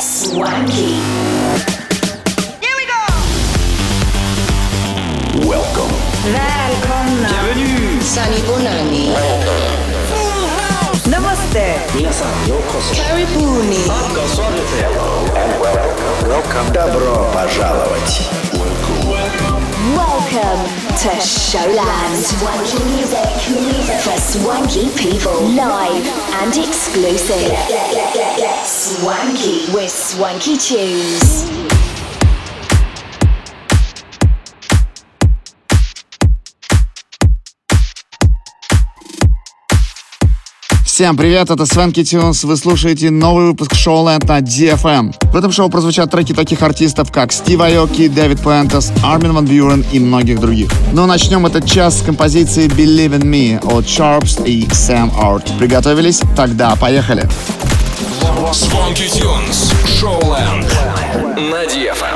Swanky. Here we go. Welcome. Välkomna. Bienvenue. Sani Bonani. Namaste. Minasan yokoso. Karibuni. Welcome. Добро пожаловать. Welcome to Showland. Swanky music for swanky people. Live and exclusive. Swanky with swanky tunes. Всем привет, это Свенки Тюнс. Вы слушаете новый выпуск Showland на DFM. В этом шоу прозвучат треки таких артистов, как Стив Айоки, Дэвид Пуэнтес, Армин Ван Бюрен и многих других. Но начнем этот час с композиции Believe in Me от Sharps и Sam Art. Приготовились? Тогда поехали. Swanky Tunes. Showland. На DFM.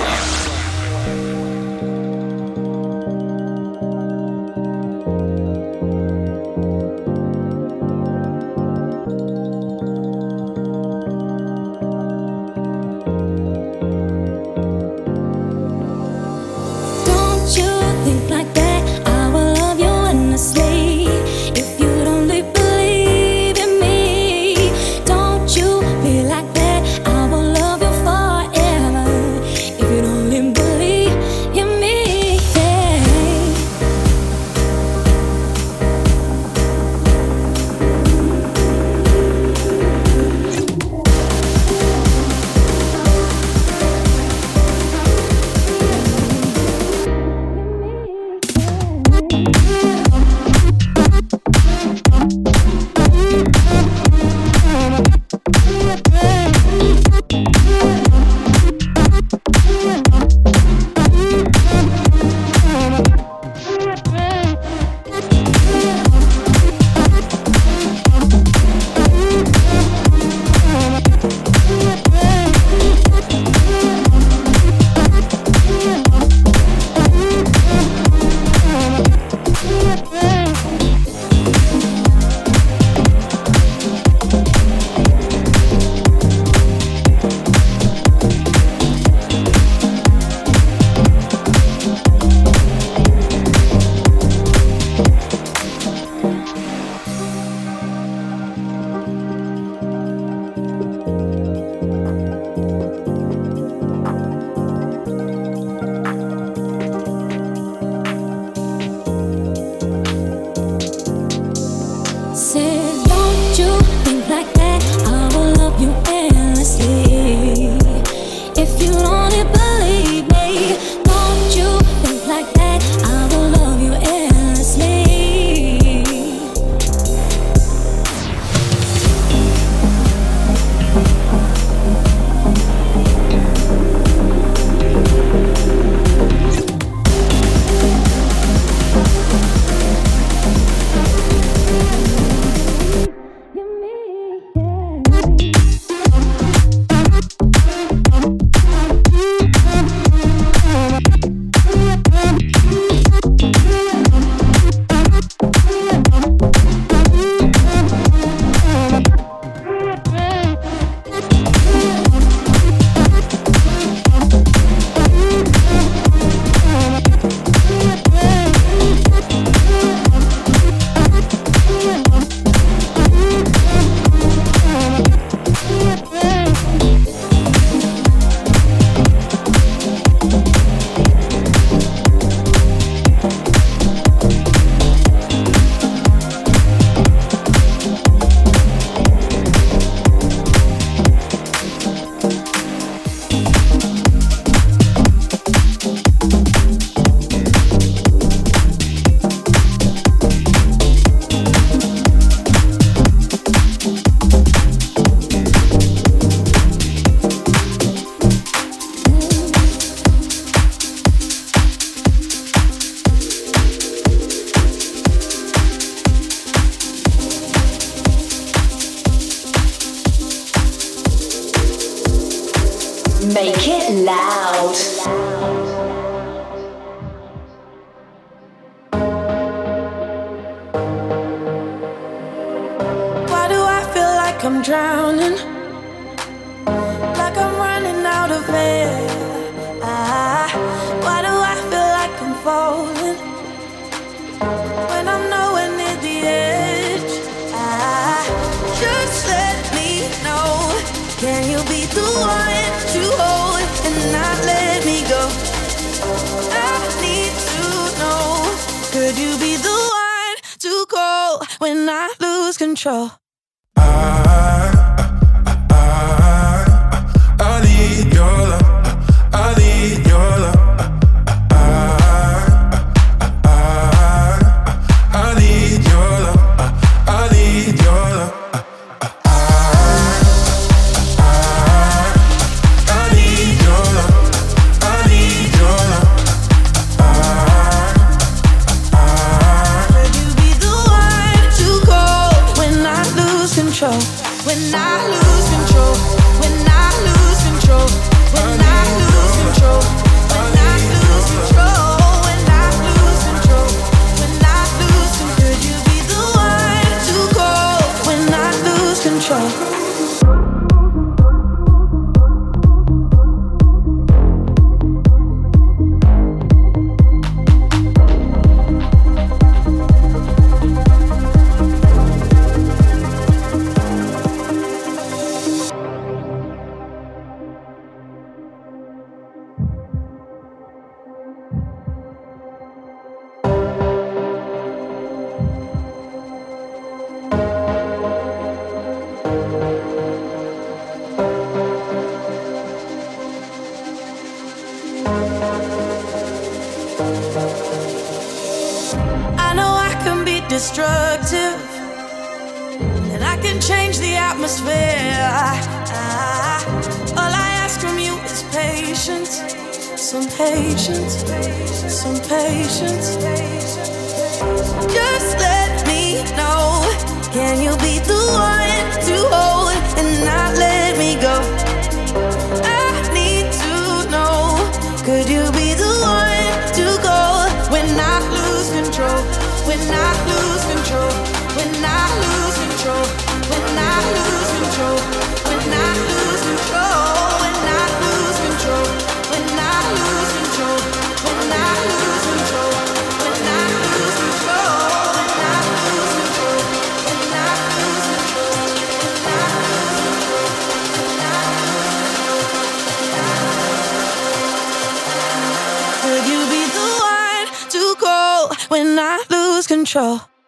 Central.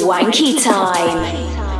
Wanky time.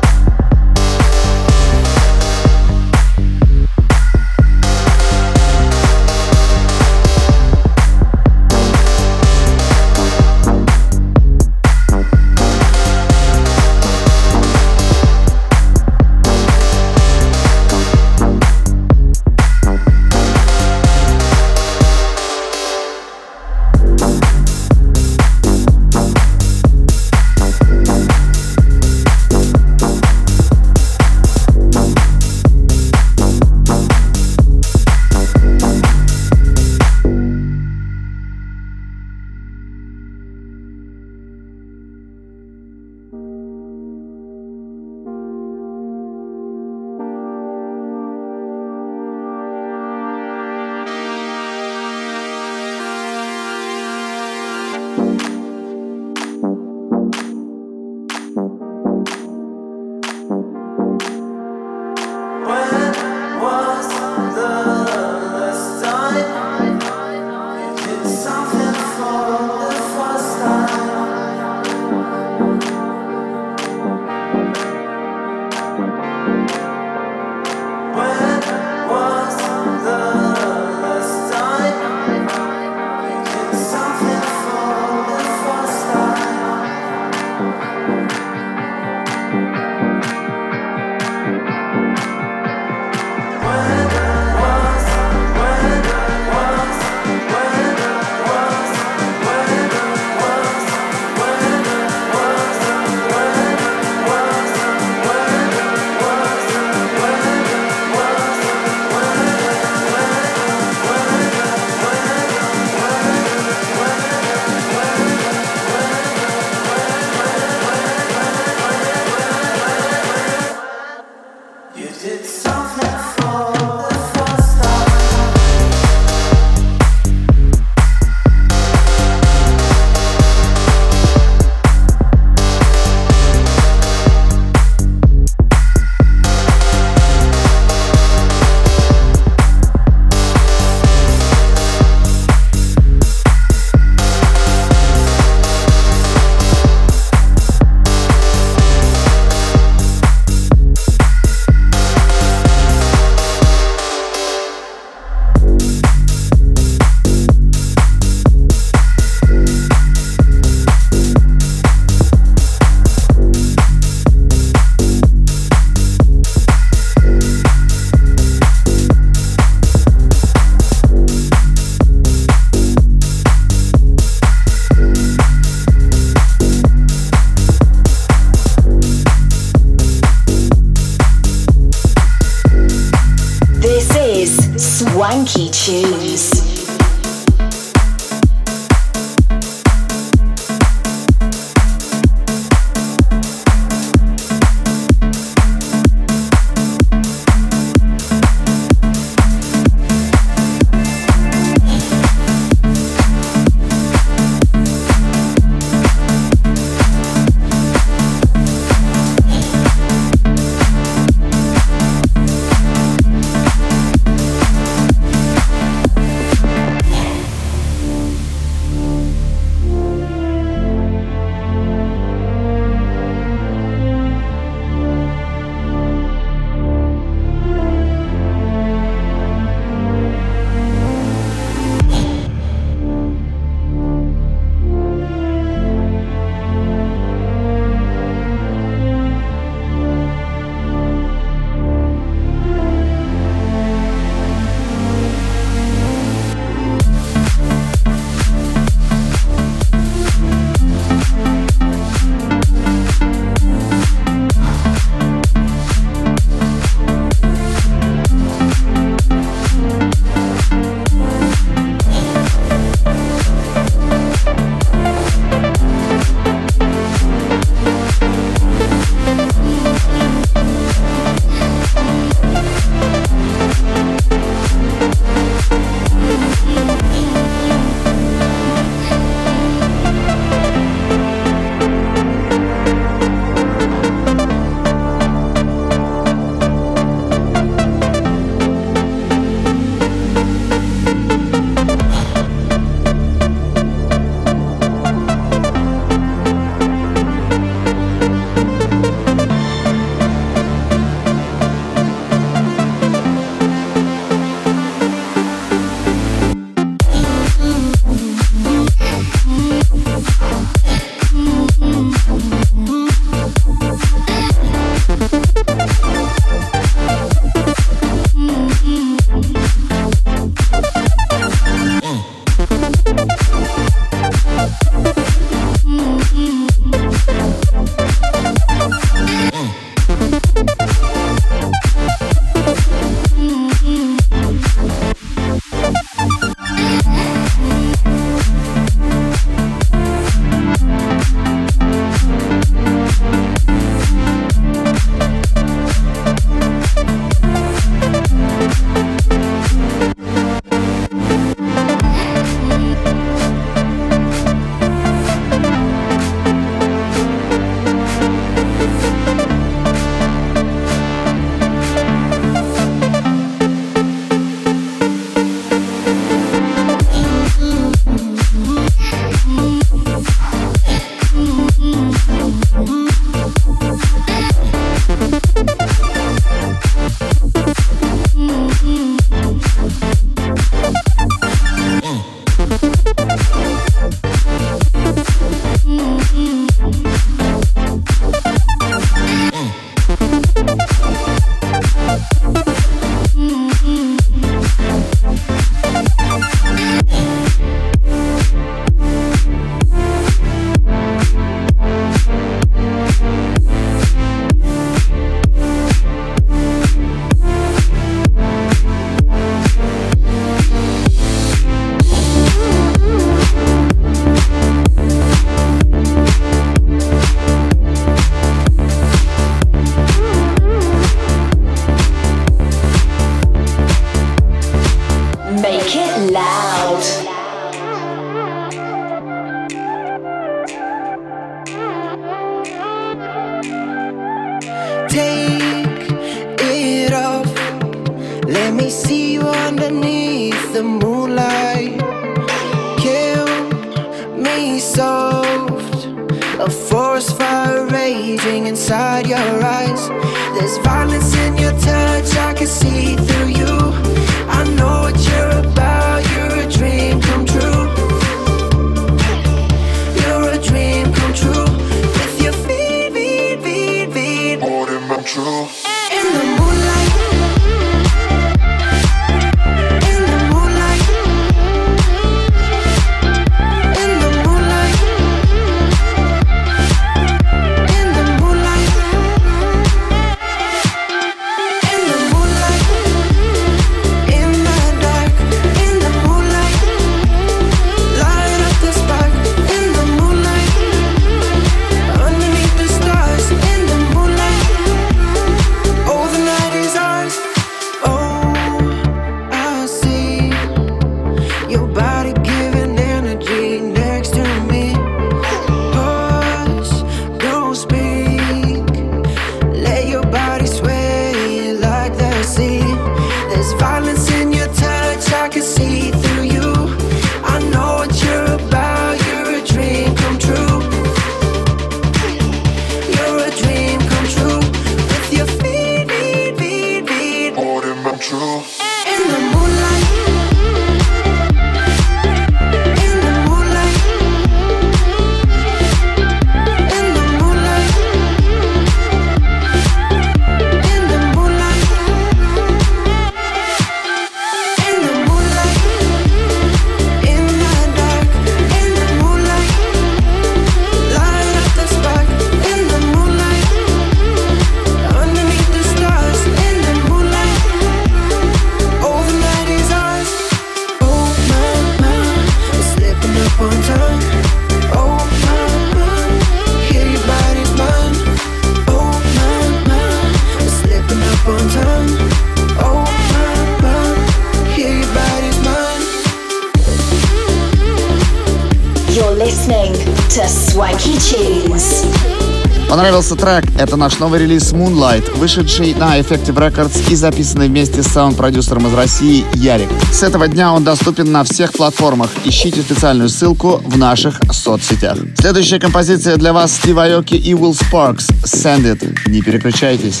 понравился трек. Это наш новый релиз Moonlight, вышедший на Effective Records и записанный вместе с саунд-продюсером из России Ярик. С этого дня он доступен на всех платформах. Ищите специальную ссылку в наших соцсетях. Следующая композиция для вас Стива Айоки и Will Sparks. Send It. Не переключайтесь.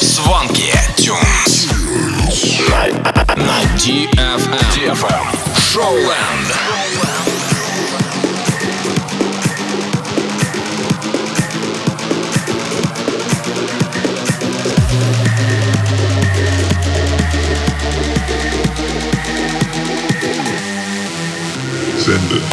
Звонки. Тюнс. На DFM. DFM. Шоуленд. transcendent.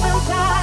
will die.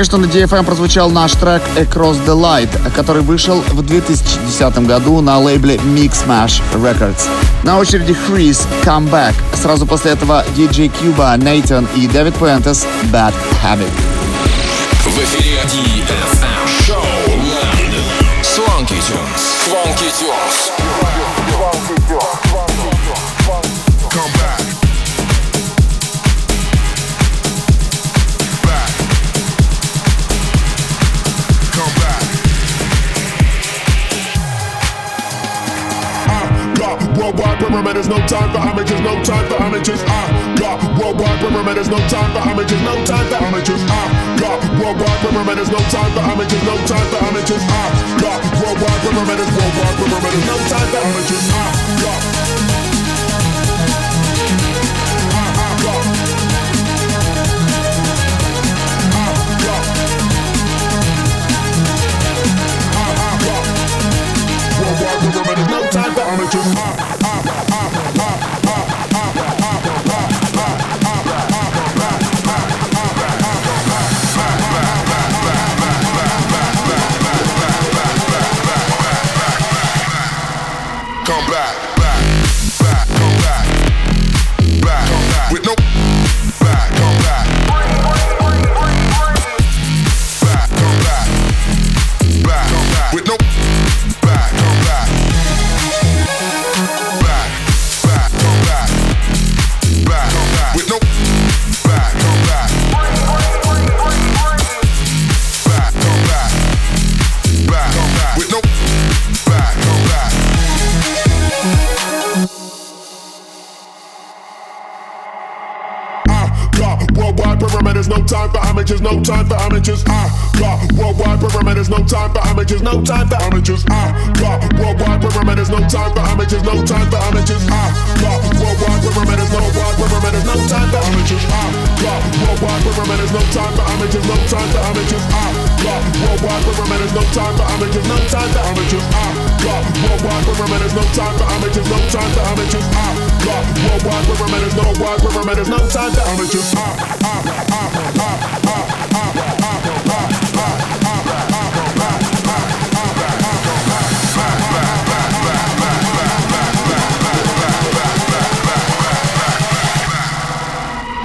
Только что на DFM прозвучал наш трек Across the Light, который вышел в 2010 году на лейбле Mix Mash Records. На очереди Freeze Come Back. Сразу после этого DJ Cuba, Nathan и Дэвид Пуэнтес Bad Habit. В эфире DFM Шоу Land. Swanky Tunes. Swanky Tunes. Worldwide pyramid, there's no time for amateurs, no time for amateurs. I got worldwide pyramid, there's no time for amateurs, no time for amateurs. I got worldwide pyramid, there's no time for amateurs, no time for amateurs. I got worldwide pyramid, there's worldwide pyramid, there's no time for amateurs. I got no time for amateurs. Worldwide for women, there's no time for amateurs, no time for amateurs. I got. Worldwide for women, there's no time for amateurs, no time for amateurs. I got. Worldwide for women, there's no time for amateurs, no time for amateurs. I got. Worldwide for women, there's no wide for women, there's no time for amateurs. I, I, I, I, I, I, I, I, I, I.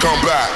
come back.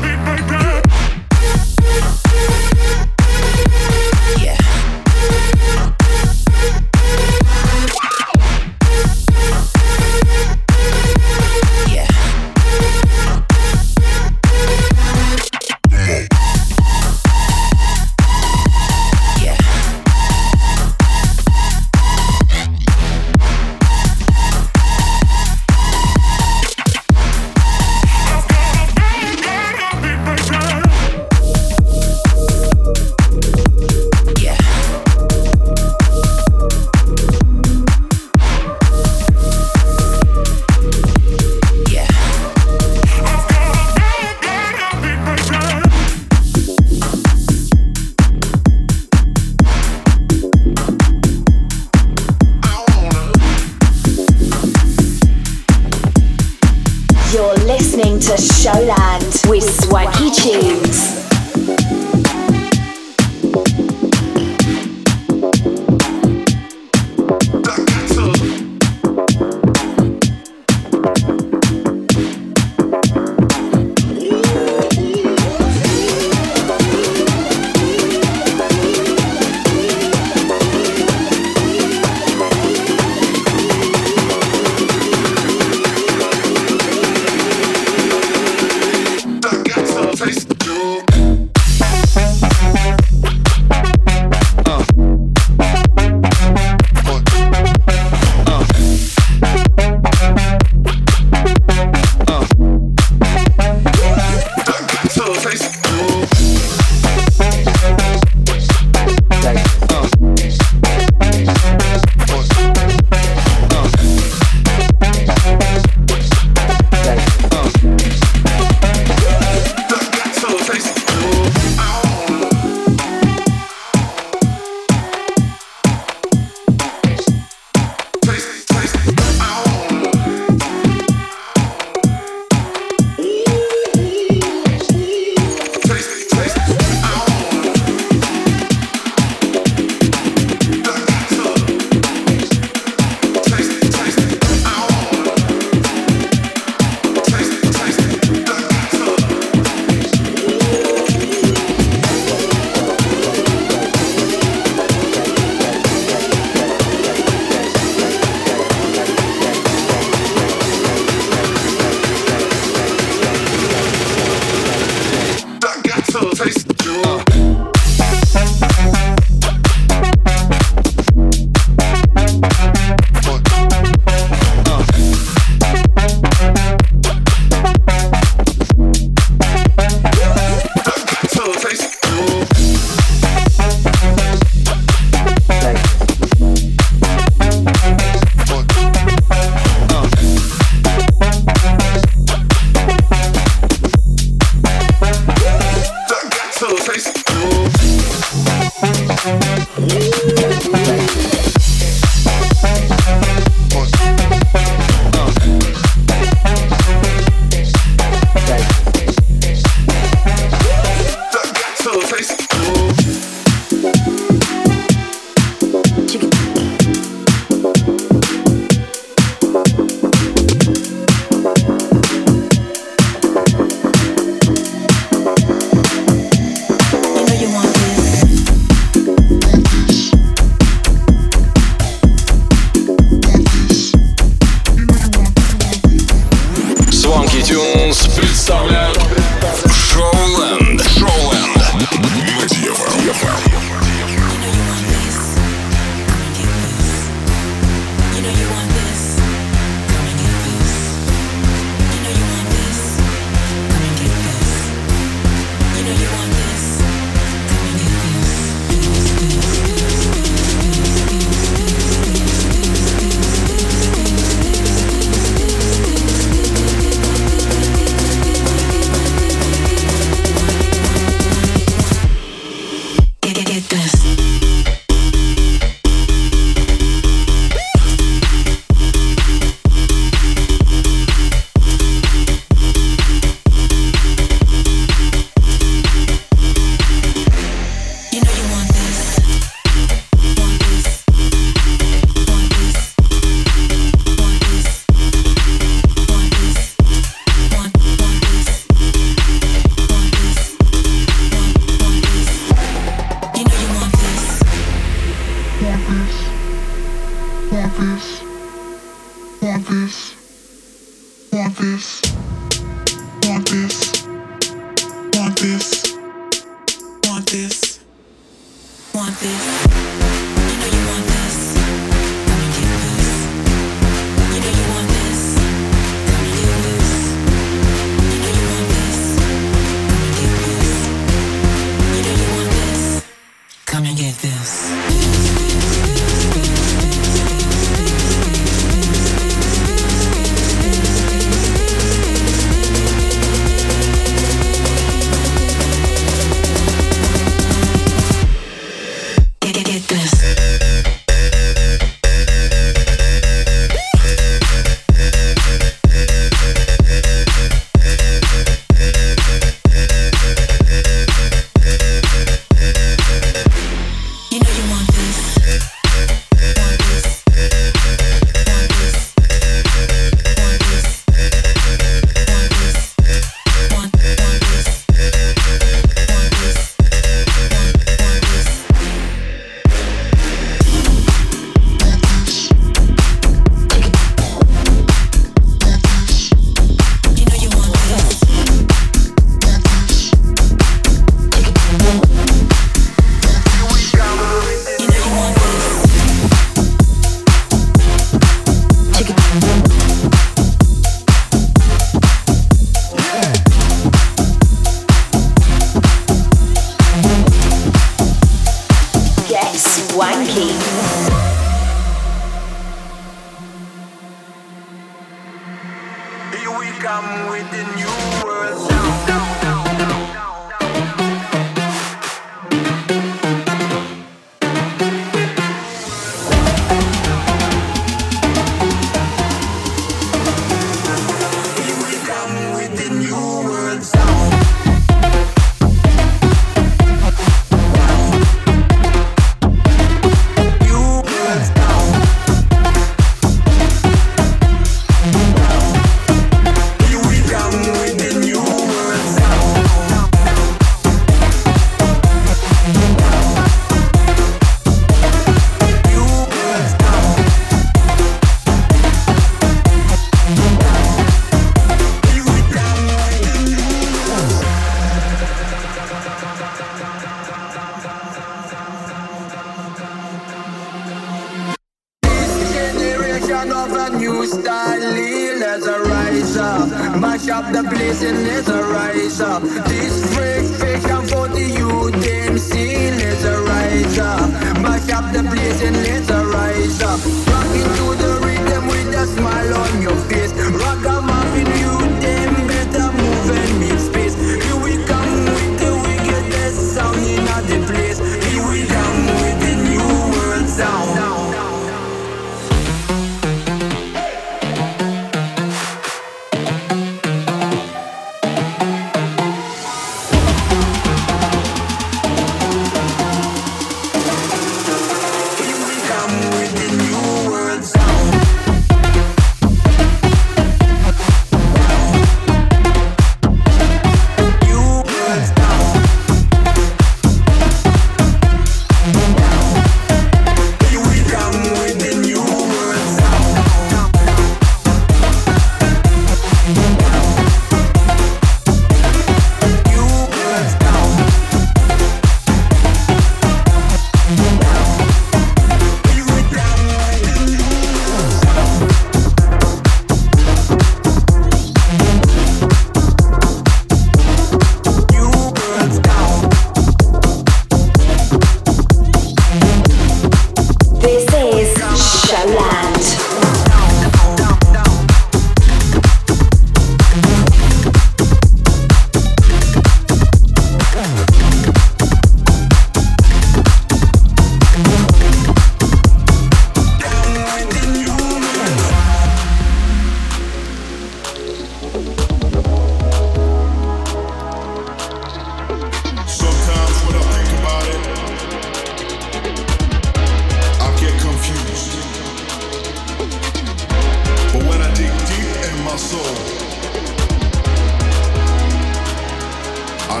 I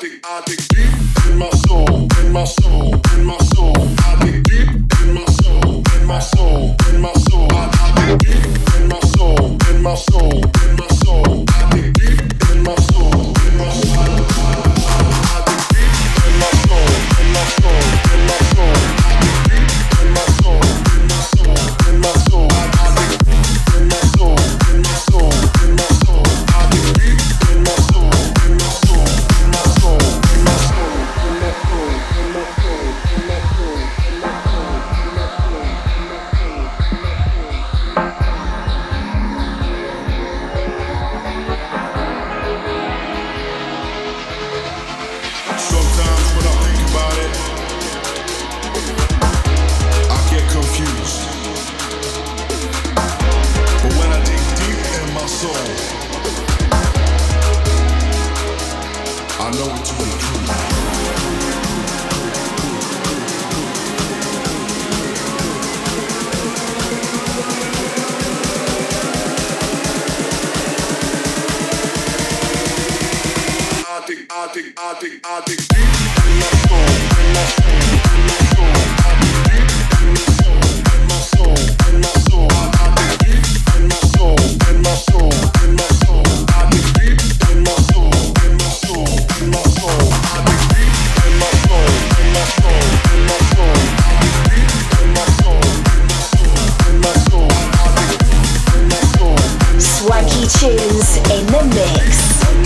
dig, I dig deep in my soul, in my soul, in my soul. I dig deep in my soul, in my soul, in my soul. I dig deep in my soul, in my soul, in my soul.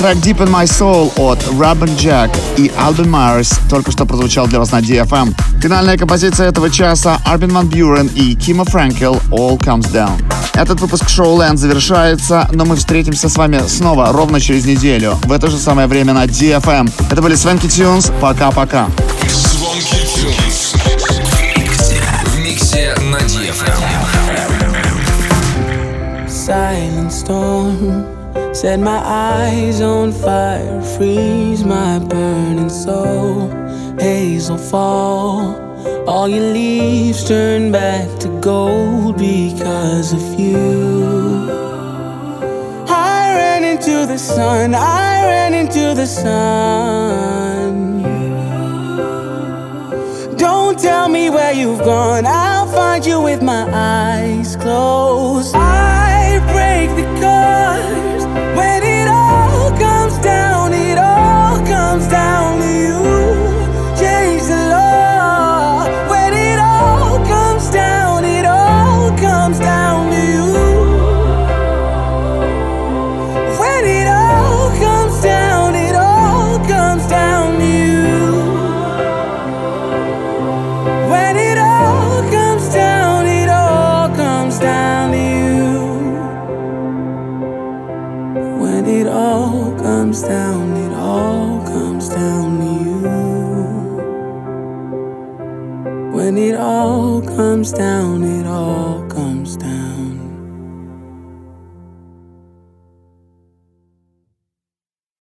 Трек Deep in My Soul от Robin Jack и Alvin Myers только что прозвучал для вас на DFM. Финальная композиция этого часа Арбин Ван Бюрен и Кима Фрэнкел All Comes Down. Этот выпуск шоу Land завершается, но мы встретимся с вами снова ровно через неделю в это же самое время на DFM. Это были Свенки Тюнс. Пока-пока. Silent storm. Set my eyes on fire, freeze my burning soul. Hazel fall, all your leaves turn back to gold because of you. I ran into the sun, I ran into the sun. Don't tell me where you've gone, I'll find you with my eyes closed. I break the curse when it all comes down,